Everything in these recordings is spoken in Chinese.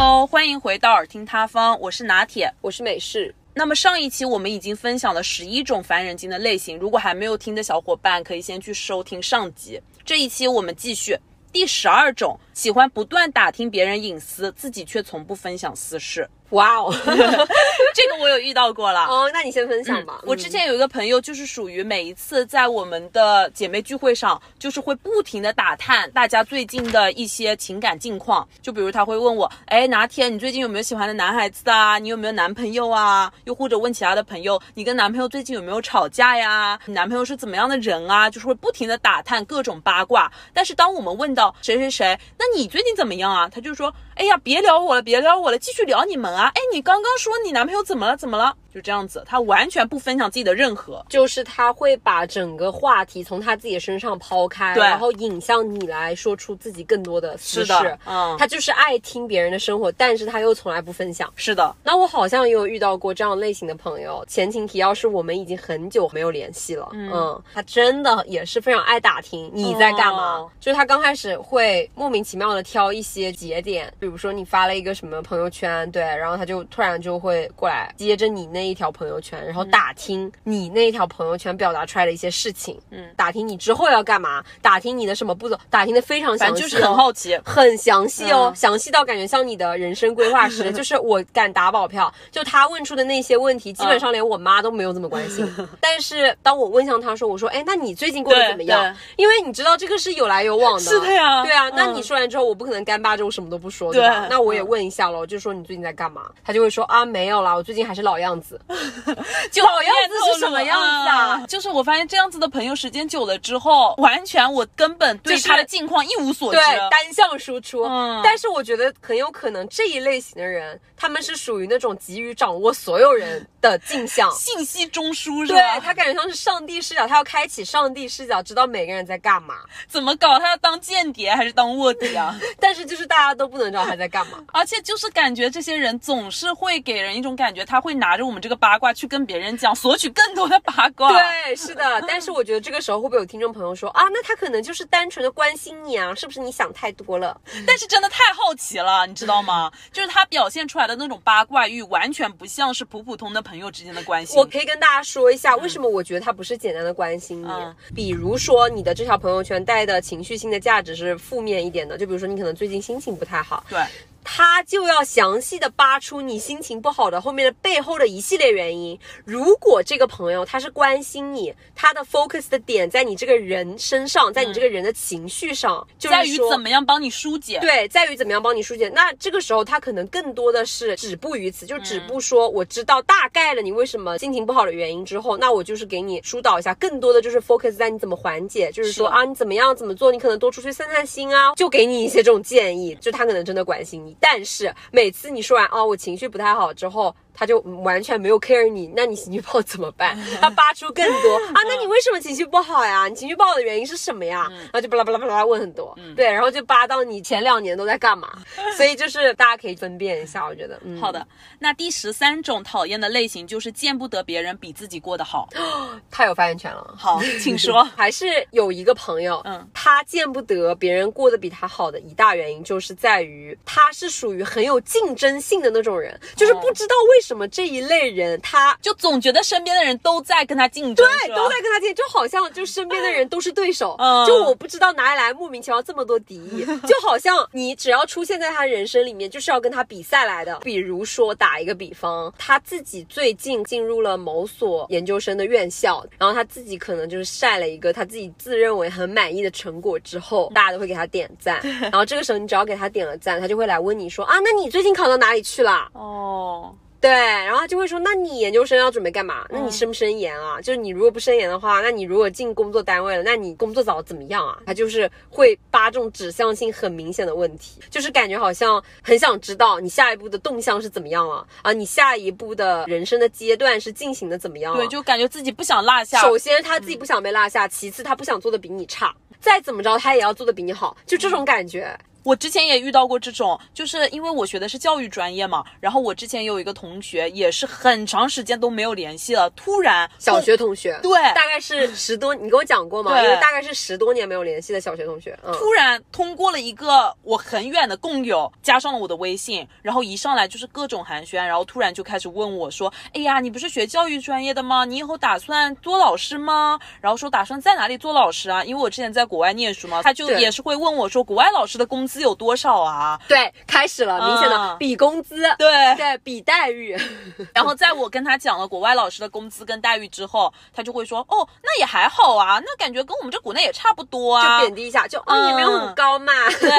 Hello，欢迎回到耳听他方，我是拿铁。我是美式，那么上一期我们已经分享了十一种烦人精的类型，如果还没有听的小伙伴，可以先去收听上集。这一期我们继续第十二种，喜欢不断打听别人隐私，自己却从不分享私事。哇哦，这个我有遇到过了。哦，那你先分享吧。我之前有一个朋友，就是属于每一次在我们的姐妹聚会上，就是会不停的打探大家最近的一些情感近况。就比如他会问我，哎，哪天你最近有没有喜欢的男孩子啊？你有没有男朋友啊？又或者问其他的朋友，你跟男朋友最近有没有吵架呀？你男朋友是怎么样的人啊？就是会不停的打探各种八卦。但是当我们问到谁谁谁，那你最近怎么样啊？他就说，哎呀，别聊我了，别聊我了，继续聊你们啊。哎，你刚刚说你男朋友怎么了？怎么了？就这样子，他完全不分享自己的任何。就是他会把整个话题从他自己身上抛开，然后引向你来说出自己更多的私事。是的嗯他就是爱听别人的生活，但是他又从来不分享。是的，那我好像也有遇到过这样类型的朋友，前情提要是我们已经很久没有联系了，嗯他真的也是非常爱打听你在干嘛，哦就是他刚开始会莫名其妙的挑一些节点，比如说你发了一个什么朋友圈，对，然后他就突然就会过来接着你那一条朋友圈，然后打听你那一条朋友圈表达出来的一些事情，嗯，打听你之后要干嘛，打听你的什么步骤，打听的非常详细、哦，就是很好奇。很详细哦，嗯详细到感觉像你的人生规划师。就是我敢打保票，就他问出的那些问题，基本上连我妈都没有这么关心。但是当我问向他说，我说，哎，那你最近过得怎么样？因为你知道这个是有来有往的。是的呀对啊，那嗯你说完之后，我不可能干巴着我什么都不说，对吧？那我也嗯问一下喽，就说你最近在干嘛？他就会说啊，没有啦，我最近还是老样子。就老样子是什么样子啊就是我发现这样子的朋友时间久了之后，完全我根本对他的近况一无所知。对，单向输出。嗯但是我觉得很有可能这一类型的人，他们是属于那种急于掌握所有人的镜像。信息中枢是对吧？他感觉像是上帝视角，他要开启上帝视角，知道每个人在干嘛。怎么搞？他要当间谍还是当卧底啊？但是就是大家都不能知道他在干嘛。而且就是感觉这些人总是会给人一种感觉，他会拿着我们这个八卦去跟别人讲，索取更多的八卦。对，是的。但是我觉得这个时候会不会有听众朋友说啊，那他可能就是单纯的关心你啊，是不是你想太多了？但是真的太好奇了，你知道吗？就是他表现出来的那种八卦欲，完全不像是普普通的朋友之间的关系。我可以跟大家说一下，为什么我觉得他不是简单的关心你。嗯比如说，你的这条朋友圈带的情绪性的价值是负面一点的，就比如说你可能最近心情不太好，对，他就要详细的扒出你心情不好的后面的背后的一系列原因。如果这个朋友他是关心你，他的 focus 的点在你这个人身上，在你这个人的情绪上，就是在于怎么样帮你疏解。对，在于怎么样帮你疏解。那这个时候，他可能更多的是止步于此，就止步说我知道大概了你为什么心情不好的原因之后，那我就是给你疏导一下，更多的就是 focus 在你怎么缓解，就是说是啊你怎么样怎么做，你可能多出去散散心啊，就给你一些这种建议，就他可能真的关心你。但是每次你说完哦我情绪不太好之后。他就完全没有 care 你，那你情绪不好怎么办？他扒出更多啊，那你为什么情绪不好呀？你情绪不好的原因是什么呀？然后就巴拉巴拉巴拉问很多，对，然后就扒到你前两年都在干嘛，所以就是大家可以分辨一下，我觉得，嗯，好的，那第十三种讨厌的类型就是见不得别人比自己过得好。太有发言权了。好，请说。还是有一个朋友，嗯他见不得别人过得比他好的一大原因，就是在于他是属于很有竞争性的那种人，就是不知道为什么这一类人他就总觉得身边的人都在跟他竞争，对，都在跟他竞争，就好像就身边的人都是对手，嗯就我不知道哪里来莫名其妙这么多敌意，就好像你只要出现在他人生里面，就是要跟他比赛来的。比如说打一个比方，他自己最近进入了某所研究生的院校，然后他自己可能就是晒了一个他自己自认为很满意的成果之后，大家都会给他点赞，然后这个时候你只要给他点了赞，他就会来问你说啊，那你最近考到哪里去了？哦，对，然后他就会说，那你研究生要准备干嘛？那你升不升研啊？就是你如果不升研的话，那你如果进工作单位了，那你工作找得怎么样啊？他就是会扒这种指向性很明显的问题，就是感觉好像很想知道你下一步的动向是怎么样了啊？你下一步的人生的阶段是进行的怎么样了？对，就感觉自己不想落下。首先他自己不想被落下，其次他不想做的比你差，再怎么着他也要做的比你好，就这种感觉。我之前也遇到过这种，就是因为我学的是教育专业嘛，然后我之前有一个同学也是很长时间都没有联系了，突然小学同学，对大概是 十多，你给我讲过吗？对因为大概是十多年没有联系的小学同学，嗯，突然通过了一个我很远的共友，加上了我的微信，然后一上来就是各种寒暄，然后突然就开始问我说：“哎呀，你不是学教育专业的吗？你以后打算做老师吗？”然后说打算在哪里做老师啊？因为我之前在国外念书嘛，他就也是会问我说：“国外老师的工资有多少啊？对，开始了，明显的嗯比工资，？”对，对比待遇，然后在我跟他讲了国外老师的工资跟待遇之后，他就会说：“哦，那也还好啊，那感觉跟我们这国内也差不多啊。就啊。”贬低一下，就哦，也没有很高嘛，对，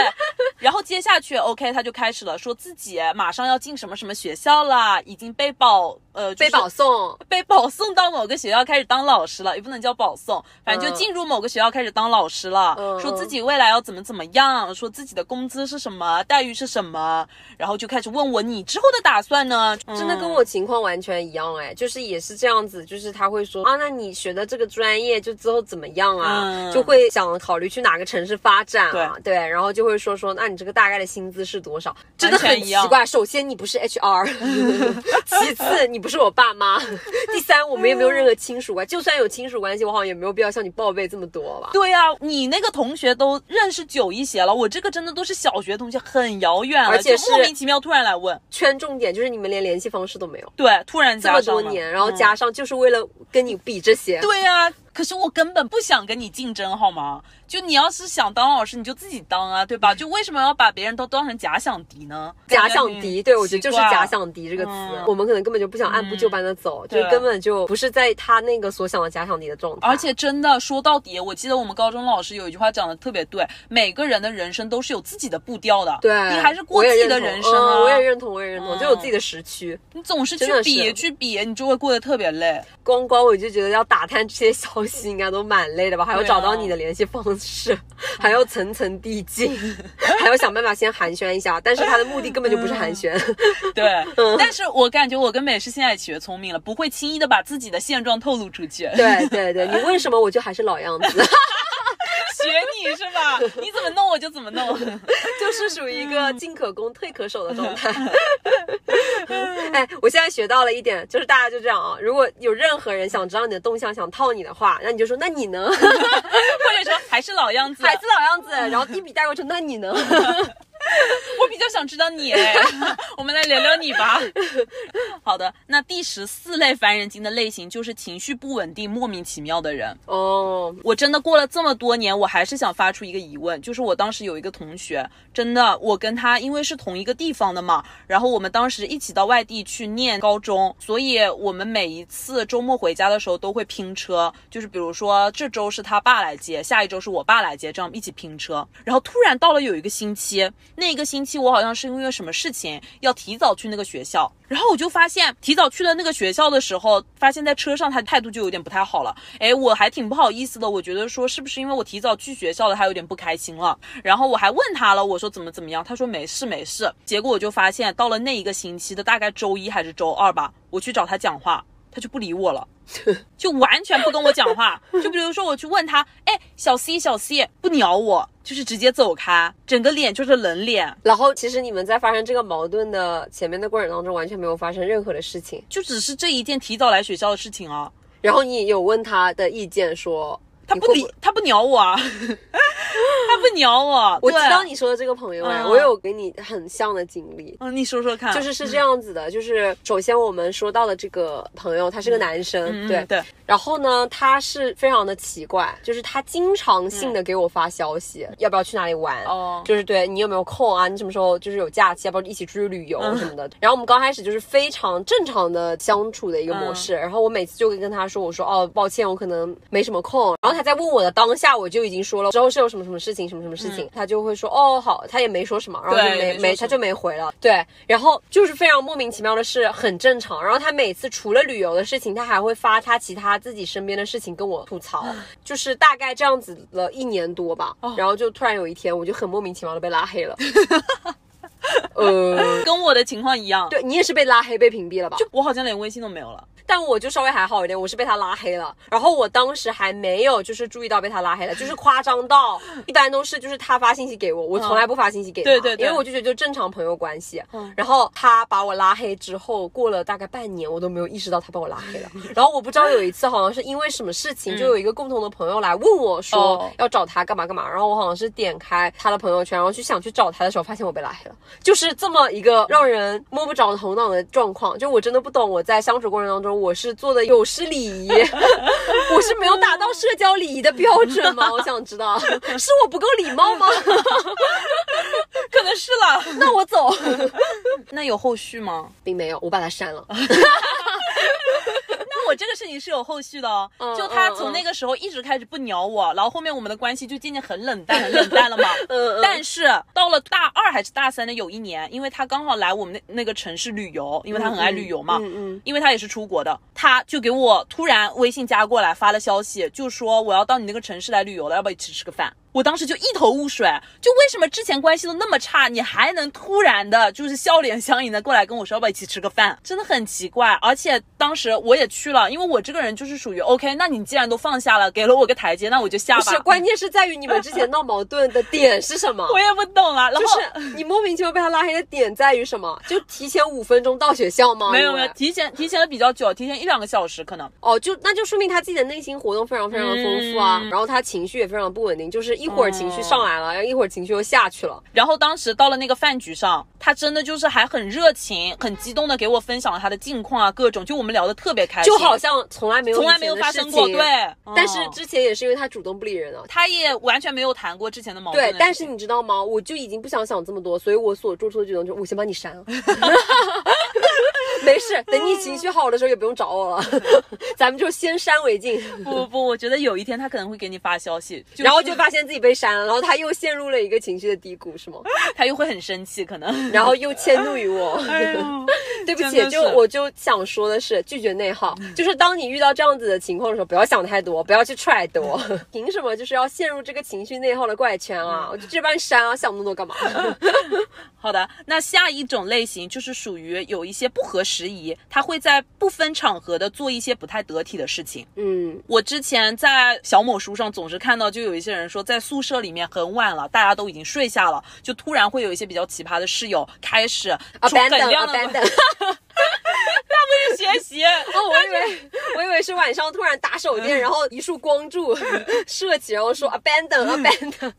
然后接下去，OK，他就开始了，说自己马上要进什么什么学校了，已经被保呃、就是被保送，被保送到某个学校开始当老师了，也不能叫保送，反正就嗯。进入某个学校开始当老师了，嗯。说自己未来要怎么怎么样，说自己的工资是什么，待遇是什么，然后就开始问我你之后的打算呢？真的跟嗯我情况完全一样哎，就是也是这样子，就是他会说啊，那你学的这个专业就之后怎么样啊？嗯就会想考虑去哪个城市发展啊，对，然后就会说说，那你这个大概的薪资是多少？真的很奇怪。首先你不是 HR，其次你不是我爸妈，第三我们也没有任何亲属关系，就算有亲属关系，我好像也没有必要向你报备这么多吧。对呀、你那个同学都认识久一些了，我这个真的都是小学同学，很遥远了，而且是莫名其妙突然来问，圈重点就是你们连联系方式都没有，对，突然这么加上了多年，然后嗯加上就是为了跟你比这些。对呀、可是我根本不想跟你竞争，好吗？就你要是想当老师，你就自己当啊，对吧？就为什么要把别人都当成假想敌呢？假想敌，对我觉得就是假想敌这个词，嗯我们可能根本就不想按部就班的走，就根本就不是在他那个所想的假想敌的状态。而且真的说到底，我记得我们高中老师有一句话讲的特别对，每个人的人生都是有自己的步调的，对，你还是过自己的人生啊，嗯我也认同，我也认同，嗯就有自己的时区。你总是去比去比，你就会过得特别累。光光我就觉得要打探这些消息应该都蛮累的吧，还要找到你的联系方式，还要层层递进，还要想办法先寒暄一下，但是他的目的根本就不是寒暄。对，但是我感觉我跟美诗现在学聪明了，不会轻易的把自己的现状透露出去。对对对，你问什么我就还是老样子，学你是吧？你怎么弄我就怎么弄。就是属于一个进可攻退可守的状态。哎，我现在学到了一点，就是大家就这样啊，如果有任何人想知道你的动向，想套你的话，那你就说那你呢？或者说还是老样子，还是老样子，然后一笔带过去，那你呢？我比较想知道你，我们来聊聊你吧。好的，那第十四类烦人精的类型就是情绪不稳定、莫名其妙的人。哦，我真的过了这么多年，我还是想发出一个疑问，就是我当时有一个同学，真的，我跟他因为是同一个地方的嘛，然后我们当时一起到外地去念高中，所以我们每一次周末回家的时候都会拼车，就是比如说这周是他爸来接，下一周是我爸来接，这样一起拼车。然后突然到了有一个星期，那一个星期我好像是因为什么事情要提早去那个学校，然后我就发现提早去了那个学校的时候，发现在车上他态度就有点不太好了。哎，我还挺不好意思的，我觉得说是不是因为我提早去学校了，他有点不开心了。然后我还问他了，我说怎么怎么样，他说没事没事。结果我就发现到了那一个星期的大概周一还是周二吧，我去找他讲话，他就不理我了。就完全不跟我讲话，就比如说我去问他，哎，小 C 小 C 不鸟我，就是直接走开，整个脸就是冷脸，然后其实你们在发生这个矛盾的前面的过程当中，完全没有发生任何的事情。就只是这一件提早来学校的事情啊。然后你有问他的意见说，他不理，他不鸟我啊，他不鸟我。我知对道你说的这个朋友我有给你很像的经历。嗯，你说说看，就是是这样子的，就是首先我们说到的这个朋友，他是个男生，对对，然后呢，他是非常的奇怪，就是他经常性的给我发消息，要不要去哪里玩？哦就是对你有没有空啊？你什么时候就是有假期，要不要一起出去旅游什么的？然后我们刚开始就是非常正常的相处的一个模式，然后我每次就会跟他说，我说哦，抱歉，我可能没什么空。然后他在问我的当下，我就已经说了之后是有什么什么事情，什么什么事情，他就会说哦好，他也没说什么，然后就没没他就没回了。对，然后就是非常莫名其妙的事，很正常。然后他每次除了旅游的事情，他还会发他其他自己身边的事情跟我吐槽，就是大概这样子了一年多吧。然后就突然有一天，我就很莫名其妙的被拉黑了。呃，跟我的情况一样，对你也是被拉黑、被屏蔽了吧？就我好像连微信都没有了。但我就稍微还好一点，我是被他拉黑了。然后我当时还没有就是注意到被他拉黑了，就是夸张到一般都是就是他发信息给我，我从来不发信息给他，对对对因为我就觉得就正常朋友关系。然后他把我拉黑之后，过了大概半年，我都没有意识到他把我拉黑了。然后我不知道有一次好像是因为什么事情，就有一个共同的朋友来问我说哦要找他干嘛干嘛，然后我好像是点开他的朋友圈，然后去想去找他的时候，发现我被拉黑了，就是这么一个让人摸不着头脑的状况。就我真的不懂，我在相处过程当中，我是做的有失礼仪，我是没有达到社交礼仪的标准吗？我想知道，是我不够礼貌吗？可能是了。那我走，那有后续吗？并没有，我把它删了。那我这个事情是有后续的哦，嗯就他嗯从那个时候一直开始不鸟我，然后后面我们的关系就渐渐很冷淡，很冷淡了嘛。但是到了大二还是大三的有一年，因为他刚好来我们那那个城市旅游，因为他很爱旅游嘛，嗯嗯因为他也是出国的，他就给我突然微信加过来发了消息，就说我要到你那个城市来旅游了，要不要一起吃个饭？我当时就一头雾水，就为什么之前关系都那么差，你还能突然的，就是笑脸相迎的过来跟我说要不要一起吃个饭，真的很奇怪。而且当时我也去了，因为我这个人就是属于 OK，那你既然都放下了，给了我个台阶，那我就下吧。不是，关键是在于你们之前闹矛盾的 点是什么？我也不懂啊，然后就是你莫名其妙被他拉黑的点在于什么？就提前五分钟到学校吗？没有没有，提前提前的比较久，提前一两个小时可能。哦，就那就说明他自己的内心活动非常非常的丰富啊，嗯然后他情绪也非常不稳定，就是一会儿情绪上来了，然后一会儿情绪又下去了。然后当时到了那个饭局上，他真的就是还很热情、很激动的给我分享了他的近况啊，各种，就我们聊的特别开心，就好像从来没有从来没有发生过，对。但是嗯之前也是因为他主动不理人了。他也完全没有谈过之前的矛盾。对但是你知道吗？我就已经不想想这么多，所以我所做出的举动就是我先把你删了。没事，等你情绪好的时候也不用找我了，咱们就先删为敬。不不不，我觉得有一天他可能会给你发消息，就是然后就发现自己被删了，然后他又陷入了一个情绪的低谷，是吗？他又会很生气，可能。然后又迁怒于我。哎对不起就我就想说的是，拒绝内耗，就是当你遇到这样子的情况的时候，不要想太多，不要去揣度，凭什么就是要陷入这个情绪内耗的怪圈啊？我就直接把你删啊，想那么多干嘛？好的，那下一种类型就是属于有一些不合时宜，他会在不分场合的做一些不太得体的事情。嗯，我之前在小某书上总是看到，就有一些人说，在宿舍里面很晚了，大家都已经睡下了，就突然会有一些比较奇葩的室友开始出很亮的 abandon。学习。哦，我以为我以为是晚上突然打手电，然后一束光柱射起，然后说 abandon abandon。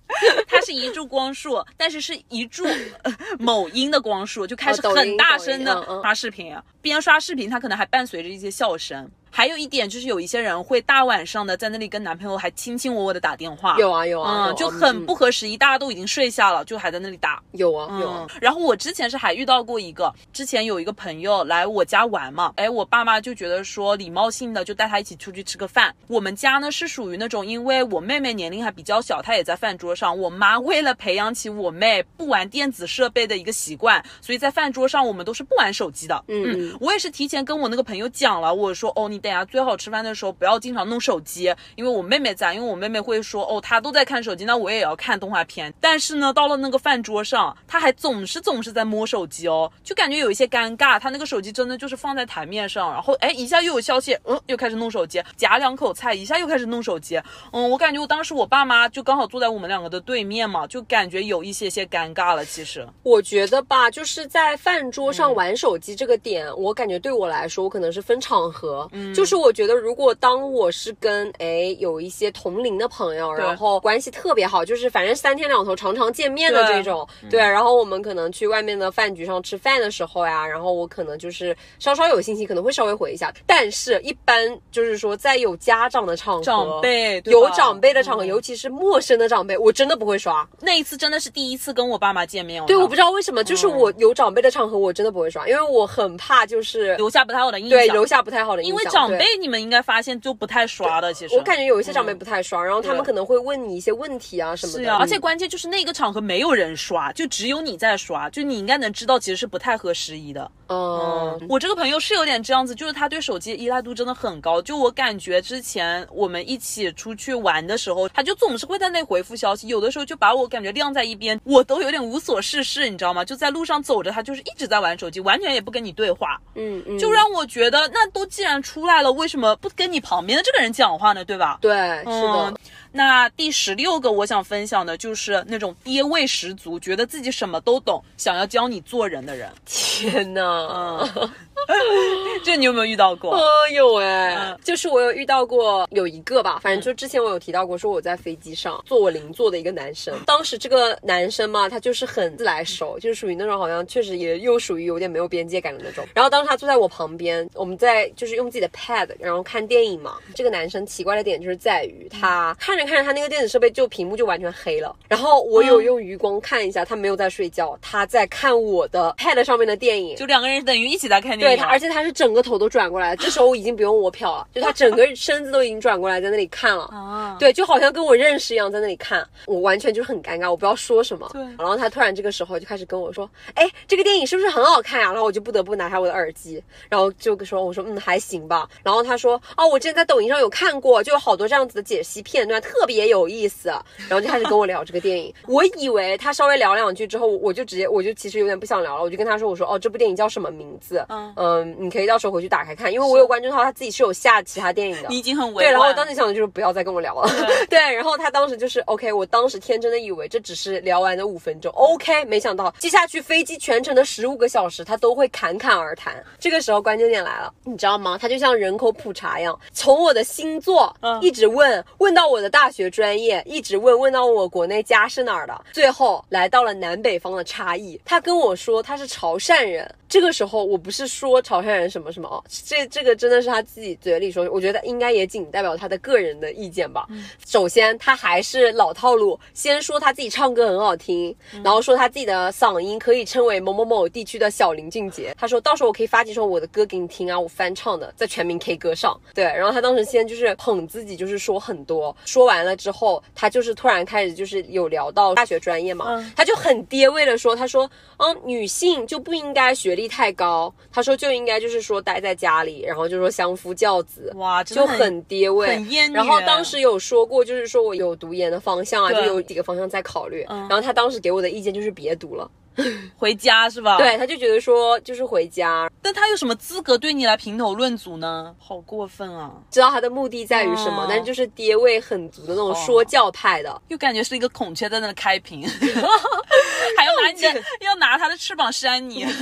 它是一柱光束，但是是一柱、呃某音的光束，就开始很大声的刷视频，边刷视频，它可能还伴随着一些笑声。还有一点就是，有一些人会大晚上的在那里跟男朋友还卿卿我我的打电话，有啊有啊，嗯，就很不合时宜，大家都已经睡下了，就还在那里打。有啊有啊嗯，，然后我之前是还遇到过一个，之前有一个朋友来我家玩嘛，哎，我爸妈就觉得说礼貌性的就带他一起出去吃个饭。我们家呢是属于那种，因为我妹妹年龄还比较小，她也在饭桌上，我妈为了培养起我妹不玩电子设备的一个习惯，所以在饭桌上我们都是不玩手机的。嗯嗯我也是提前跟我那个朋友讲了，我说哦，你等一下最好吃饭的时候不要经常弄手机，因为我妹妹在，因为我妹妹会说哦，她都在看手机，那我也要看动画片。但是呢，到了那个饭桌上，她还总是总是在摸手机哦，就感觉有一些尴尬。她那个手机真的就是放在台面上，然后哎一下又有消息，嗯，又开始弄手机，夹两口菜，一下又开始弄手机。嗯，我感觉我当时我爸妈就刚好坐在我们两个的对面嘛，就感觉有一些些尴尬了。其实，我觉得吧，就是在饭桌嗯上玩手机这个点，我感觉对我来说，我可能是分场合。嗯就是我觉得，如果当我是跟哎有一些同龄的朋友，然后关系特别好，就是反正三天两头常常见面的这种，对，然后我们可能去外面的饭局上吃饭的时候呀，然后我可能就是稍稍有信息，可能会稍微回一下，但是一般就是说在有家长的场合，长辈有长辈的场合，嗯。尤其是陌生的长辈，我真的不会刷。那一次真的是第一次跟我爸妈见面，对，我不知道为什么，就是我有长辈的场合，我真的不会刷，因为我很怕就是留下不太好的印象。对留下不太好的印象。因为对长辈你们应该发现就不太刷的，其实我感觉有一些长辈不太刷，然后他们可能会问你一些问题啊什么的。而且嗯关键就是那个场合没有人刷，就只有你在刷，就你应该能知道其实是不太合时宜的。嗯，我这个朋友是有点这样子，就是他对手机依赖度真的很高。就我感觉之前我们一起出去玩的时候，他就总是会在那回复消息，有的时候就把我感觉晾在一边，我都有点无所事事，你知道吗？就在路上走着，他就是一直在玩手机，完全也不跟你对话，嗯嗯，就让我觉得，那都既然出来了，为什么不跟你旁边的这个人讲话呢？对吧？对，是的嗯，那第十六个我想分享的就是那种爹味十足，觉得自己什么都懂，想要教你做人的人。天哪！嗯，这你有没有遇到过？哦，有哎、嗯。就是我有遇到过有一个吧，反正就之前我有提到过，说我在飞机上坐我邻座的一个男生，当时这个男生嘛，他就是很自来熟，就是属于那种好像确实也又属于有点没有边界感的那种。然后当时他坐在我旁边，我们在就是用自己的 pad，然后看电影嘛。这个男生奇怪的点就是在于他看着看着他那个电子设备就屏幕就完全黑了，然后我有嗯。用余光看一下，他没有在睡觉，他在看我的 pad 上面的电影，就两个人等于一起在看电影，对他，而且他是整个头都转过来，这时候我已经不用我瞟了，就他整个身子都已经转过来在那里看了。啊，对，就好像跟我认识一样，在那里看，我完全就是很尴尬，我不知道说什么。对然后他突然这个时候就开始跟我说：“哎，这个电影是不是很好看啊？”然后我就不得不拿下我的耳机，然后就说：“我说嗯，还行吧。”然后他说：“哦，我之前在抖音上有看过，就有好多这样子的解析片段，特别有意思。”然后就开始跟我聊这个电影。我以为他稍微聊两句之后，我就直接我就其实有点不想聊了，我就跟他说：“我说哦，这部电影叫什么名字？嗯嗯，你可以到时候回去打开看，因为我有关注到他自己是有下其他电影的。”你已经很委婉。对，然后我当时想的就是不要再跟我聊了。对，然后他当时就是 OK，我当时天真的以为这只是聊完的五分钟，OK，没想到接下去飞机全程的十五个小时，他都会侃侃而谈。这个时候关键点来了，你知道吗？他就像人口普查一样，从我的星座嗯一直问问到我的大学专业，一直问问到我国内家是哪儿的，最后来到了南北方的差异。他跟我说他是潮汕人，这个时候我不是说潮汕人什么什么哦，这这个真的是他自己嘴里说，我觉得应该也仅代表他的个人的意见吧。首先，他还是老套路，先说他自己唱歌很好听，然后说他自己的嗓音可以称为某某某地区的小林俊杰。他说到时候我可以发几首我的歌给你听啊，我翻唱的，在全民 K 歌上。对，然后他当时先就是捧自己，就是说很多，说完了之后，他就是突然开始就是有聊到大学专业嘛，嗯。他就很爹味的说，他说，嗯，女性就不应该学历太高，他说就应该就是说待在家里，然后就说相夫教子。哇，真就的很爹味，很厌女然后当时有说过，就是说我有读研的方向啊，就有几个方向在考虑。嗯然后他当时给我的意见就是别读了，回家是吧？。对，他就觉得说就是回家，但他有什么资格对你来评头论足呢？好过分啊！知道他的目的在于什么，哦但就是爹味很足的那种说教派的。又感觉是一个孔雀在那开屏，还要拿你的，要拿他的翅膀扇你。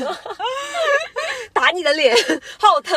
打你的脸，好疼。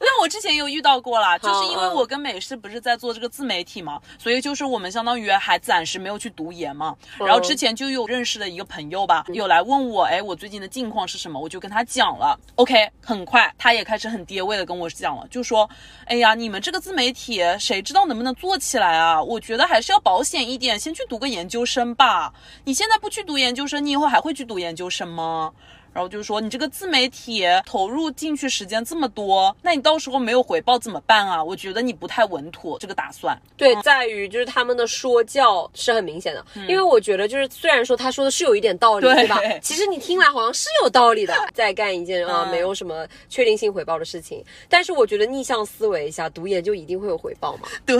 那我之前有遇到过啦，就是因为我跟美式不是在做这个自媒体嘛，所以就是我们相当于还暂时没有去读研嘛。然后之前就有认识的一个朋友吧，有来来问我，哎，我最近的近况是什么？我就跟他讲了。OK，很快他也开始很跌位的跟我讲了，就说，哎呀，你们这个自媒体谁知道能不能做起来啊？我觉得还是要保险一点，先去读个研究生吧。你现在不去读研究生，你以后还会去读研究生吗？然后就是说，你这个自媒体投入进去时间这么多，那你到时候没有回报怎么办啊？我觉得你不太稳妥这个打算。对，在于就是他们的说教是很明显的，因为我觉得就是虽然说他说的是有一点道理，对对吧？其实你听来好像是有道理的，在干一件啊、嗯没有什么确定性回报的事情，但是我觉得逆向思维一下，读研就一定会有回报嘛，对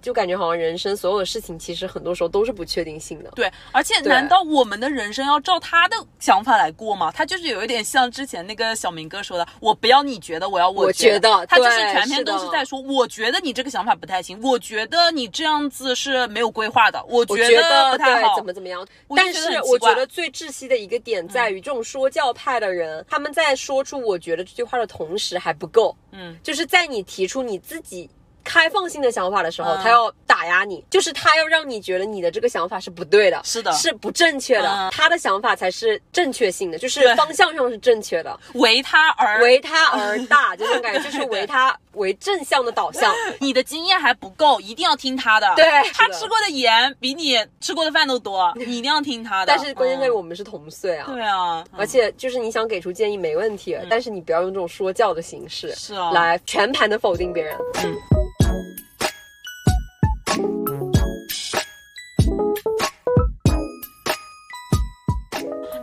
就感觉好像人生所有的事情其实很多时候都是不确定性的。对，而且难道我们的人生要照他的想法来过吗？他就是有一点像之前那个小明哥说的，我不要你觉得，我要我我觉得他就是全篇都是在说，我觉得你这个想法不太行，我觉得你这样子是没有规划的，我我觉觉得不太好，怎。么怎么样。但是我觉得最窒息的一个点在于，这种说教派的人，他们在说出“我觉得”这句话的同时还不够，嗯，就是在你提出你自己。开放性的想法的时候，嗯他要打打压你，就是他要让你觉得你的这个想法是不对的，是的是不正确的，嗯他的想法才是正确性的，就是方向上是正确的，为他而为他而大，这种感觉就是为他为正向的导向。你的经验还不够，一定要听他的。对他吃过的盐比你吃过的饭都多，你一定要听他的。但是关键在于嗯我们是同岁啊。对啊，而且就是你想给出建议没问题，但是你不要用这种说教的形式，是啊来全盘的否定别人。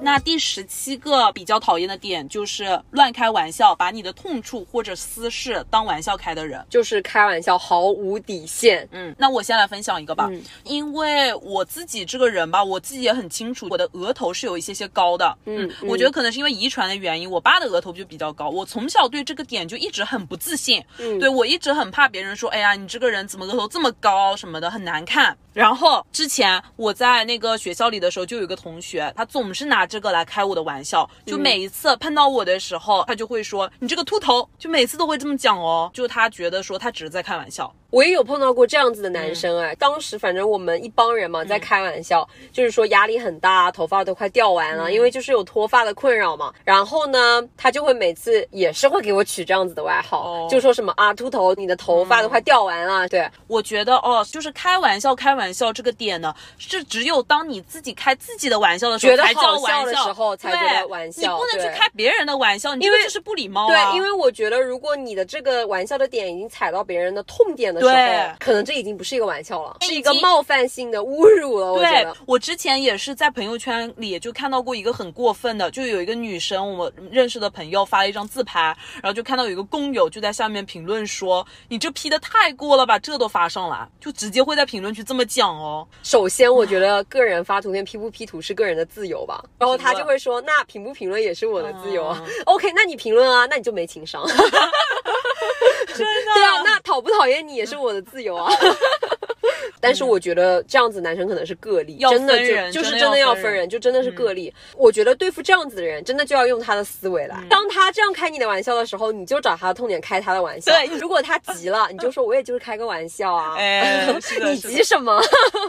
那第十七个比较讨厌的点就是乱开玩笑，把你的痛处或者私事当玩笑开的人。就是开玩笑毫无底线，嗯，那我先来分享一个吧，嗯因为我自己这个人吧，我自己也很清楚，我的额头是有一些些高的。嗯嗯我觉得可能是因为遗传的原因，我爸的额头就比较高，我从小对这个点就一直很不自信。嗯对我一直很怕别人说，哎呀，你这个人怎么额头这么高什么的，很难看。然后之前我在那个学校里的时候，就有个同学，他总是拿这个来开我的玩笑，就每一次碰到我的时候，他就会说你这个秃头，就每次都会这么讲哦，就他觉得说他只是在开玩笑。我也有碰到过这样子的男生哎，当时反正我们一帮人嘛在开玩笑，就是说压力很大，头发都快掉完了，因为就是有脱发的困扰嘛。然后呢，他就会每次也是会给我取这样子的外号，哦。就说什么啊秃头，你的头发都快掉完了，对，我觉得哦，就是开玩笑，开玩笑这个点呢，是只有当你自己开自己的玩笑的时候觉得才叫好玩笑。的时候才觉得对玩笑你不能去开别人的玩笑，你因为这是不礼貌啊。对，因为我觉得，如果你的这个玩笑的点已经踩到别人的痛点的时候对，可能这已经不是一个玩笑了，是一个冒犯性的侮辱了。我觉对得，我之前也是在朋友圈里就看到过一个很过分的，就有一个女生，我认识的朋友发了一张自拍，然后就看到有一个工友就在下面评论说：“你这 P 的太过了吧，这都发上来，就直接会在评论区这么讲哦。首先，我觉得个人发图片 P 不 P 图是个人的自由吧。然后他就会说，那评不评论也是我的自由。OK，那你评论啊，那你就没情商。真的对啊，那讨不讨厌你也是我的自由啊。但是我觉得这样子男生可能是个例，要真的分人就就是真的要分人就真的是个例。我觉得对付这样子的人，真的就要用他的思维来。当他这样开你的玩笑的时候，你就找他的痛点开他的玩笑。对如果他急了，你就说我也就是开个玩笑啊。哎 你急什么？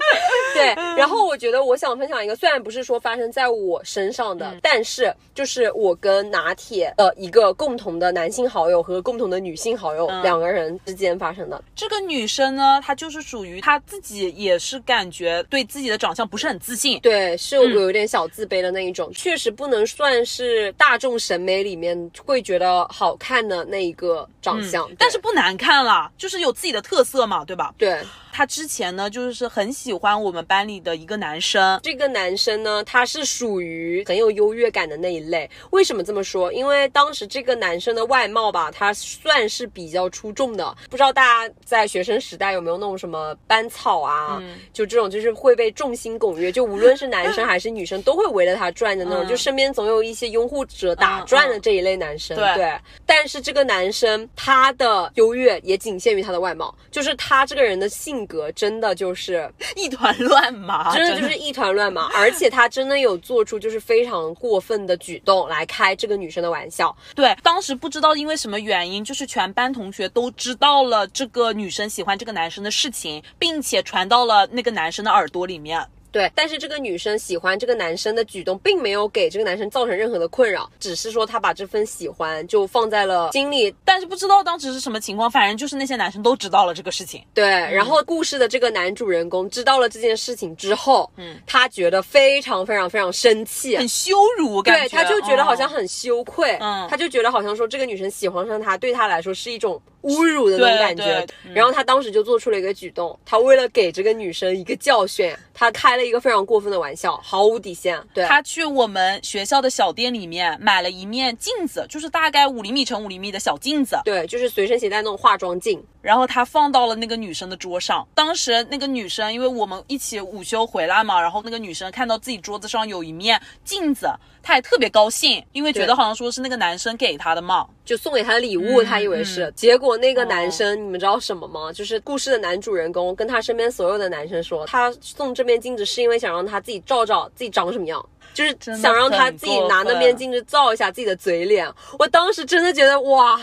对，然后我觉得我想分享一个，虽然不是说发生在我身上嗯的，但是就是我跟拿铁的一个共同的男性好友和共同的女性好友、嗯两个人之间发生的。这个女生呢，她就是属于她自己也是感觉对自己的长相不是很自信。对，是有嗯有点小自卑的那一种，确实不能算是大众审美里面会觉得好看的那一个长相，对但是不难看啦，就是有自己的特色嘛，对吧？对他之前呢，就是很喜欢我们班里的一个男生，这个男生呢，他是属于很有优越感的那一类。为什么这么说？因为当时这个男生的外貌吧，他算是比较出众的。不知道大家在学生时代有没有那种什么班草啊，嗯就这种就是会被众星拱月，就无论是男生 还是女生都会围着他转的那种，嗯就身边总有一些拥护者打转的这一类男生。对对，但是这个男生他的优越也仅限于他的外貌，就是他这个人的性格真的就是。一团乱麻，真的就是一团乱麻，而且他真的有做出就是非常过分的举动来开这个女生的玩笑。对。当时不知道因为什么原因，就是全班同学都知道了这个女生喜欢这个男生的事情，并且传到了那个男生的耳朵里面。对，但是这个女生喜欢这个男生的举动，并没有给这个男生造成任何的困扰，只是说她把这份喜欢就放在了心里。但是不知道当时是什么情况，反正就是那些男生都知道了这个事情。对，然后故事的这个男主人公知道了这件事情之后，嗯，他觉得非常非常非常生气，很羞辱，感对，觉他就觉得好像嗯很羞愧，嗯他就觉得好像说这个女生喜欢上他，对他来说是一种侮辱的那种感觉。嗯然后他当时就做出了一个举动，他为了给这个女生一个教训，他开了一个非常过分的玩笑，毫无底线。对，他去我们学校的小店里面买了一面镜子，就是大概五厘米乘五厘米的小镜子，对，就是随身携带那种化妆镜。然后他放到了那个女生的桌上。当时那个女生，因为我们一起午休回来嘛，然后那个女生看到自己桌子上有一面镜子，她也特别高兴，因为觉得好像说是那个男生给她的嘛。就送给她的礼物，嗯以为是，嗯结果那个男生，你们知道什么吗？就是故事的男主人公跟他身边所有的男生说，他送这面镜子是因为想让他自己照照自己长什么样，就是想让他自己拿那面镜子照一下自己的嘴脸。我当时真的觉得哇。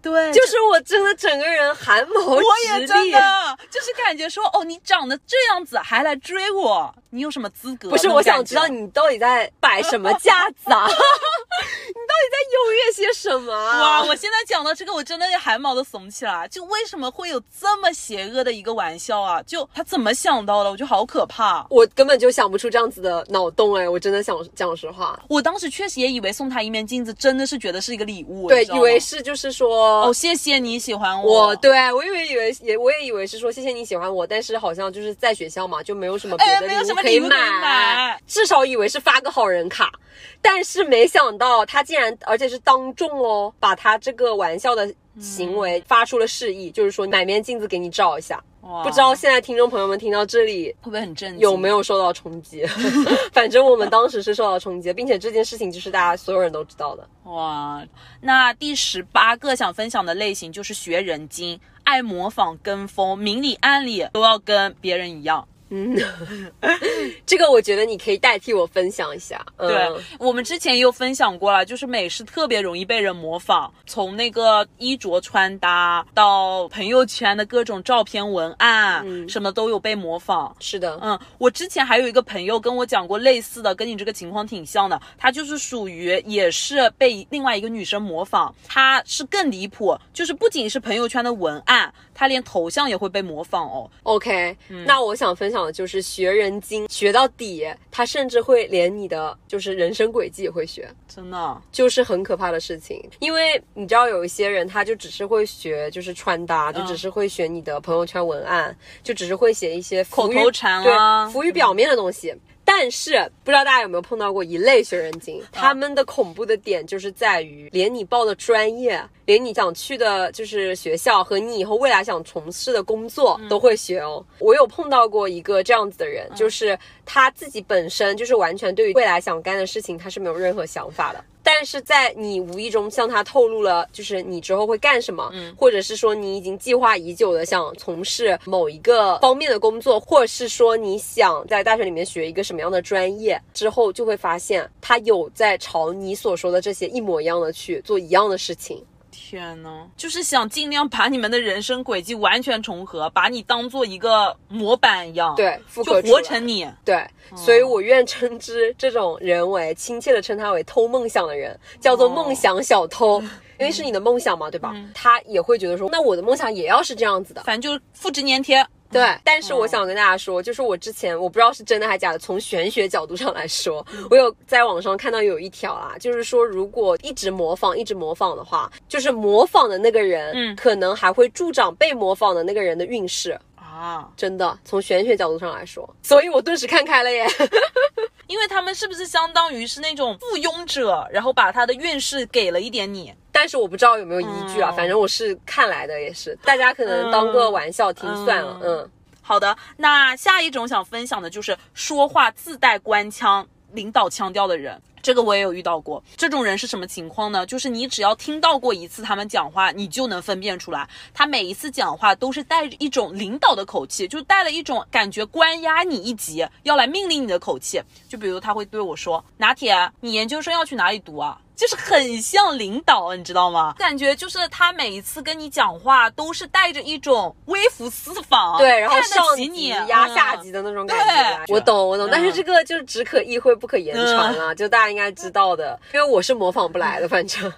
对，就是我真的整个人汗毛我也直立。真的就是感觉说，哦，你长得这样子还来追我，你有什么资格？不是，我想知道你到底在摆什么架子啊？你到底在优越些什么啊？哇！我现在讲到这个，我真的汗毛都耸起来。就为什么会有这么邪恶的一个玩笑啊？就他怎么想到的？我觉得好可怕。我根本就想不出这样子的脑洞哎！我真的想讲实话，我当时确实也以为送他一面镜子，真的是觉得是一个礼物，对，以为是就是说哦，谢谢你喜欢我。我对我以为以为也我也以为是说谢谢你喜欢我，但是好像就是在学校嘛，就没有什么别的哎没有什么可以买至少以为是发个好人卡，但是没想到他竟然而且是当众哦，把他这个玩笑的行为发出了示意，就是说买面镜子给你照一下。哇不知道现在听众朋友们听到这里会不会很震惊？有没有受到冲击？反正我们当时是受到冲击的，并且这件事情就是大家所有人都知道的。哇，那第十八个想分享的类型就是学人精，爱模仿跟风，明里暗里都要跟别人一样。这个我觉得你可以代替我分享一下。嗯、对，我们之前也有分享过了，就是美式特别容易被人模仿，从那个衣着穿搭到朋友圈的各种照片文案，什么都有被模仿。是的，嗯，我之前还有一个朋友跟我讲过类似的，跟你这个情况挺像的。他就是属于也是被另外一个女生模仿，他是更离谱，就是不仅是朋友圈的文案，他连头像也会被模仿哦。OK，、那嗯我想分享的就是学人精，学到底，他甚至会连你的就是人生轨迹也会学，真的，就是很可怕的事情。因为你知道有一些人，他就只是会学就是穿搭，就只是会学你的朋友圈文案，就只是会写一些口头禅啊对，浮于表面的东西。但是不知道大家有没有碰到过一类学人精，他们的恐怖的点就是在于，连你报的专业，连你想去的就是学校和你以后未来想从事的工作都会学哦。我有碰到过一个这样子的人，就是他自己本身就是完全对于未来想干的事情他是没有任何想法的。但是在你无意中向他透露了，就是你之后会干什么，或者是说你已经计划已久的想从事某一个方面的工作，或者是说你想在大学里面学一个什么样的专业，之后就会发现他有在朝你所说的这些一模一样的去做一样的事情。天呐，就是想尽量把你们的人生轨迹完全重合，把你当做一个模板一样，，对，复就活成你。对，所以我愿称之这种人为亲切的称他为偷梦想的人，叫做梦想小偷。因为是你的梦想嘛，对吧？他也会觉得说，那我的梦想也要是这样子的。反正就是复制粘贴。对，但是我想跟大家说，就是我之前我不知道是真的还是假的，从玄学角度上来说，我有在网上看到有一条啊，就是说如果一直模仿，一直模仿的话，就是模仿的那个人，嗯。可能还会助长被模仿的那个人的运势。啊，真的，从玄学角度上来说，所以我顿时看开了耶。因为他们是不是相当于是那种附庸者，然后把他的运势给了一点你？但是我不知道有没有依据啊，嗯反正我是看来的，也是大家可能当个玩笑听算了，嗯嗯好的，那下一种想分享的就是说话自带官腔、领导腔调的人。这个我也有遇到过。这种人是什么情况呢？就是你只要听到过一次他们讲话，你就能分辨出来，他每一次讲话都是带着一种领导的口气，就带了一种感觉关押你一级，要来命令你的口气。就比如他会对我说：“拿铁，你研究生要去哪里读啊？”就是很像领导，你知道吗？感觉就是他每一次跟你讲话都是带着一种微服私访，对，然后看上级得起你压下嗯级的那种感觉我懂，我懂，嗯但是这个就是只可意会不可言传了，就大家应该知道的，因为我是模仿不来的，反正。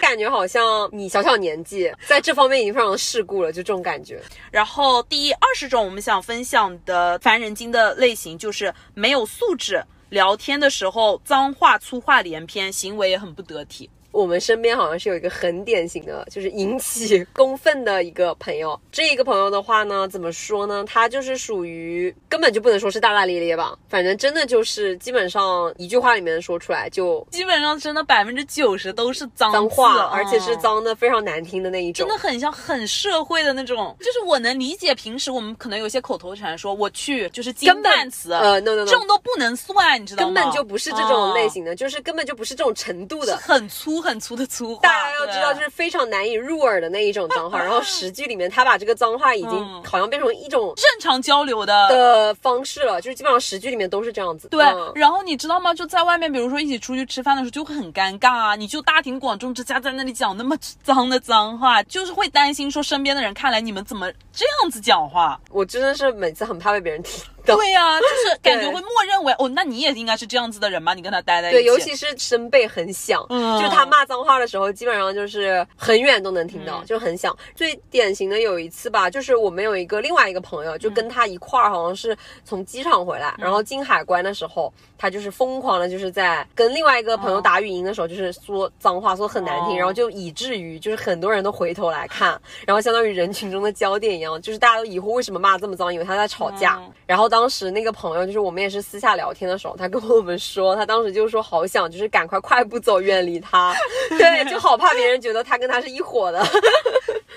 感觉好像你小小年纪在这方面已经非常的世故了，就这种感觉。然后第二十种我们想分享的烦人精的类型就是没有素质，聊天的时候脏话粗话连篇，行为也很不得体。我们身边好像是有一个很典型的，就是引起公愤的一个朋友。这一个朋友的话呢，怎么说呢？他就是属于根本就不能说是大大咧咧吧，反正真的就是基本上一句话里面说出来就基本上真的百分之九十都是脏脏话，嗯而且是脏的非常难听的那一种真的。很像很社会的那种，就是我能理解，平时我们可能有些口头禅说我去，就是金根本蛋词，呃，no no 这 no，这种都不能算，你知道吗？根本就不是这种类哦型的，就是根本就不是这种程度的。是很粗粗很粗的粗话。大家要知道，就是非常难以入耳的那一种脏话。然后十句里面，他把这个脏话已经嗯好像变成一种正常交流的。的方式了，就是基本上十句里面都是这样子。对，嗯然后你知道吗？就在外面，比如说一起出去吃饭的时候，就会很尴尬啊！你就大庭广众之下在那里讲那么脏的脏话，就是会担心说身边的人看来你们怎么这样子讲话？我真的是每次很怕被别人听到。对呀、就是感觉会默认为哦，那你也应该是这样子的人吧？你跟他待在一起，对，尤其是声贝很响，嗯就是他骂脏话的时候，基本上就是很远都能听到，嗯就很响。最典型的有一次吧，就是我们有一个另外一个朋友，就跟他一块儿，好像是从机场回来，然后进海关的时候，他就是疯狂的，就是在跟另外一个朋友打语音的时候，就是说脏话，说很难听，哦然后就以至于就是很多人都回头来看，然后相当于人群中的焦点一样，就是大家都疑惑为什么骂这么脏，以为他在吵架。嗯然后当当时那个朋友，就是我们也是私下聊天的时候，他跟我们说，他当时就说好想就是赶快快步走，远离他，对，就好怕别人觉得他跟他是一伙的。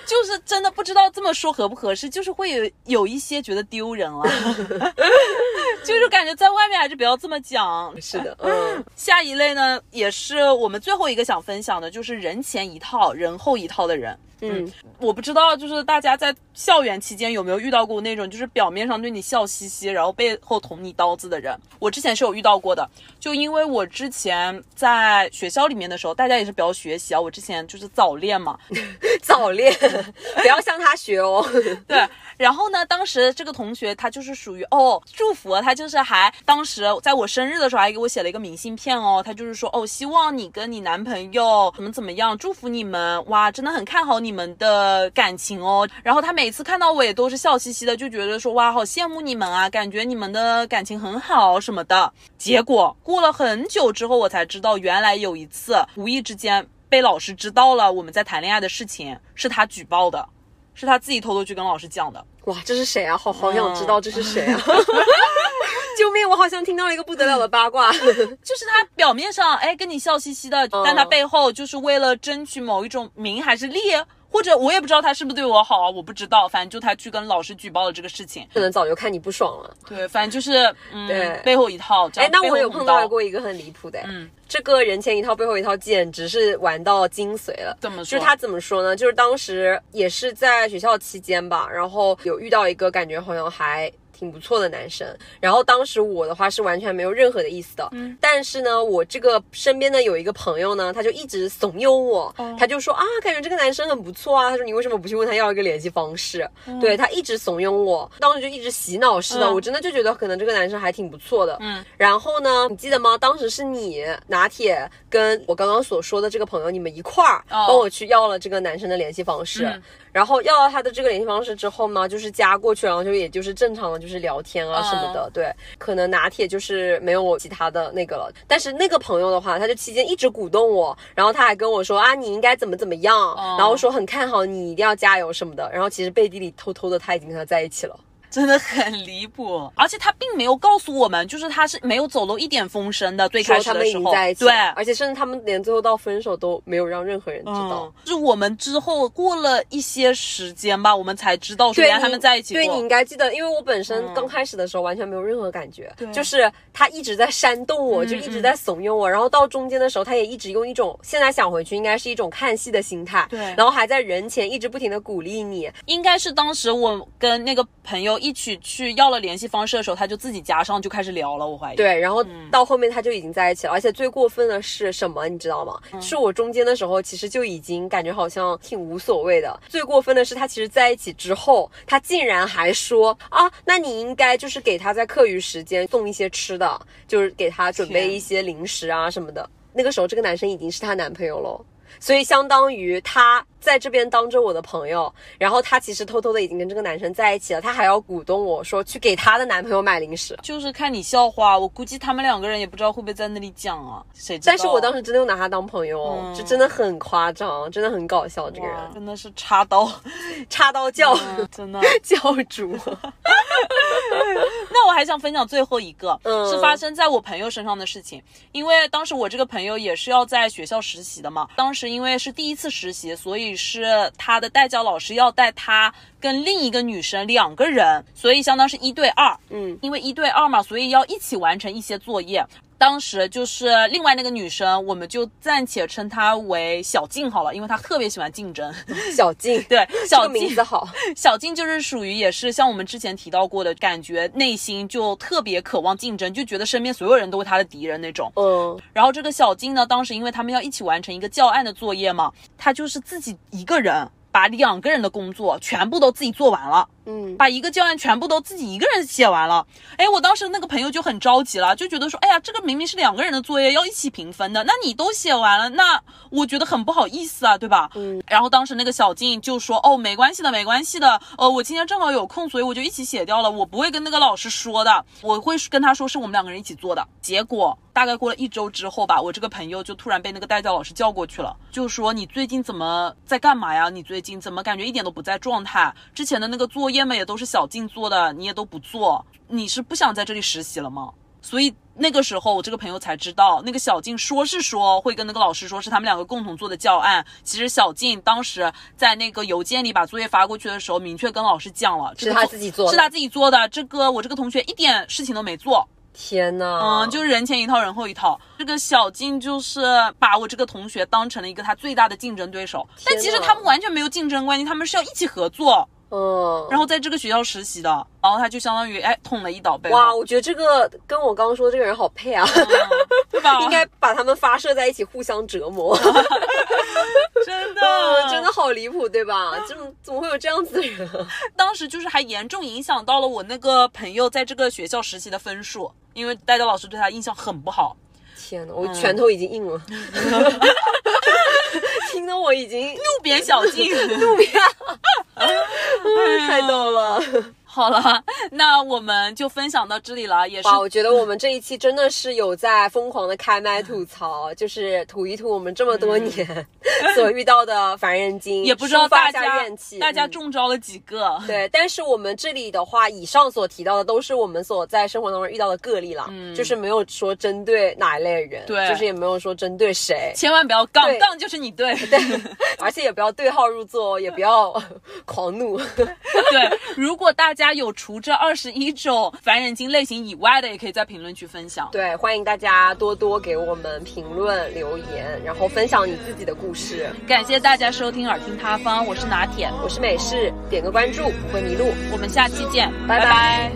就是真的不知道这么说合不合适，就是会有有一些觉得丢人了，就是感觉在外面还是不要这么讲。是的，嗯，下一类呢，也是我们最后一个想分享的，就是人前一套，人后一套的人。嗯，我不知道，就是大家在校园期间有没有遇到过那种，就是表面上对你笑嘻嘻，然后背后捅你刀子的人。我之前是有遇到过的，就因为我之前在学校里面的时候，大家也是比较学习啊。我之前就是早恋嘛，早恋，不要向他学哦。对，然后呢，当时这个同学他就是属于哦祝福，他就是还当时在我生日的时候还给我写了一个明信片哦，他就是说哦希望你跟你男朋友怎么怎么样，祝福你们，哇，真的很看好你们的感情哦。然后他每次看到我也都是笑嘻嘻的，就觉得说哇好羡慕你们啊，感觉你们的感情很好什么的。结果过了很久之后，我才知道原来有一次无意之间被老师知道了我们在谈恋爱的事情，是他举报的。是他自己偷偷去跟老师讲的。哇，这是谁啊？好好想知道这是谁啊！救命！我好像听到了一个不得了的八卦。就是他表面上哎跟你笑嘻嘻的，但他背后就是为了争取某一种名还是利，或者我也不知道他是不是对我好啊，我不知道，反正就他去跟老师举报了这个事情。可能早就看你不爽了。对，反正就是嗯对背后一套。这哎那我有碰到过一个很离谱的，嗯，这个人前一套背后一套，简直是玩到精髓了。怎么说？就是他怎么说呢？就是当时也是在学校期间吧，然后有遇到一个感觉好像还挺不错的男生。然后当时我的话是完全没有任何的意思的，嗯，但是呢，我这个身边的有一个朋友呢，他就一直怂恿我，哦他就说啊，感觉这个男生很不错啊，他说你为什么不去问他要一个联系方式？对他一直怂恿我，当时就一直洗脑似的，嗯我真的就觉得可能这个男生还挺不错的，嗯。然后呢，你记得吗？当时是你拿铁跟我刚刚所说的这个朋友，你们一块儿哦帮我去要了这个男生的联系方式。嗯然后要到他的这个联系方式之后呢，就是加过去，然后就也就是正常的就是聊天啊什么的。对，可能拿铁就是没有我其他的那个了。但是那个朋友的话，他就期间一直鼓动我，然后他还跟我说啊，你应该怎么怎么样，然后说很看好你，一定要加油什么的。然后其实背地里偷偷的他已经跟他在一起了。真的很离谱，而且他并没有告诉我们，就是他是没有走漏一点风声的。最开始的时候，经在一起，对，而且甚至他们连最后到分手都没有让任何人知道。是我们之后过了一些时间吧，我们才知道说对原来他们在一起过。对你应该记得，因为我本身嗯。刚开始的时候完全没有任何感觉，对。就是他一直在煽动我，嗯就一直在怂恿我，然后到中间的时候，他也一直用一种现在想回去应该是一种看戏的心态，对。然后还在人前一直不停的鼓励你，应该是当时我跟那个朋友一起去要了联系方式的时候，他就自己加上就开始聊了，我怀疑。，对，然后嗯到后面他就已经在一起了，而且最过分的是什么，你知道吗？嗯是我中间的时候其实就已经感觉好像挺无所谓的，最过分的是他其实在一起之后，他竟然还说啊，那你应该就是给他在课余时间送一些吃的，就是给他准备一些零食啊什么的。那个时候这个男生已经是她男朋友了。所以相当于他在这边当着我的朋友，然后他其实偷偷的已经跟这个男生在一起了，他还要鼓动我说去给他的男朋友买零食。就是看你笑话，我估计他们两个人也不知道会不会在那里讲啊，谁知道？但是我当时真的有拿他当朋友哦，嗯这真的很夸张，真的很搞笑。这个人真的是插刀，插刀教、嗯真的。教主，那我还想分享最后一个，嗯是发生在我朋友身上的事情。因为当时我这个朋友也是要在学校实习的嘛，当时因为是第一次实习，所以是他的代教老师要带他跟另一个女生两个人，所以相当是一对二。嗯，因为一对二嘛，所以要一起完成一些作业。当时就是另外那个女生，我们就暂且称她为小静好了，因为她特别喜欢竞争。小静，对，这小个名静字好，小静就是属于也是像我们之前提到过的，感觉内心就特别渴望竞争，就觉得身边所有人都是她的敌人那种。嗯，然后这个小静呢，当时因为他们要一起完成一个教案的作业嘛，她就是自己一个人把两个人的工作全部都自己做完了。嗯，把一个教案全部都自己一个人写完了。哎，我当时那个朋友就很着急了，就觉得说，哎呀，这个明明是两个人的作业，要一起平分的，那你都写完了，那我觉得很不好意思啊，对吧？嗯。然后当时那个小静就说，哦，没关系的，没关系的，呃，我今天正好有空，所以我就一起写掉了，我不会跟那个老师说的，我会跟他说是我们两个人一起做的。结果大概过了一周之后吧，我这个朋友就突然被那个代教老师叫过去了，就说你最近怎么在干嘛呀？你最近怎么感觉一点都不在状态？之前的那个作业嘛也都是小静做的，你也都不做，你是不想在这里实习了吗？所以那个时候，我这个朋友才知道，那个小静说是说会跟那个老师说是他们两个共同做的教案，其实小静当时在那个邮件里把作业发过去的时候，明确跟老师讲了，这是个他自己做的是他自己做的。这个我这个同学一点事情都没做，天呐，嗯，就是人前一套，人后一套。这个小静就是把我这个同学当成了一个他最大的竞争对手，但其实他们完全没有竞争关系，他们是要一起合作，嗯，然后在这个学校实习的，然后他就相当于哎捅了一刀呗，哇，我觉得这个跟我刚刚说的这个人好配啊，嗯对吧？应该把他们发射在一起，互相折磨。真的 嗯，真的好离谱，对吧？怎么怎么会有这样子的人啊？当时就是还严重影响到了我那个朋友在这个学校实习的分数，因为代教老师对他印象很不好。天呐，我拳头已经硬了，听得我已经路边小静，路边，太逗了。好了，那我们就分享到这里了，也是哇，我觉得我们这一期真的是有在疯狂的开麦吐槽，就是吐一吐我们这么多年 所遇到的烦人精，也不知道大家怨气，大家嗯中招了几个。对，但是我们这里的话，以上所提到的都是我们所在生活当中遇到的个例了，就是没有说针对哪一类人，嗯对就是也没有说针对谁，千万不要杠杠就是你对，对，而且也不要对号入座，也不要狂怒。对，如果大家家有除这二十一种烦人精类型以外的，也可以在评论区分享。对，欢迎大家多多给我们评论留言，然后分享你自己的故事。感谢大家收听耳听他方，我是拿铁，我是美式，点个关注不会迷路。我们下期见，拜拜。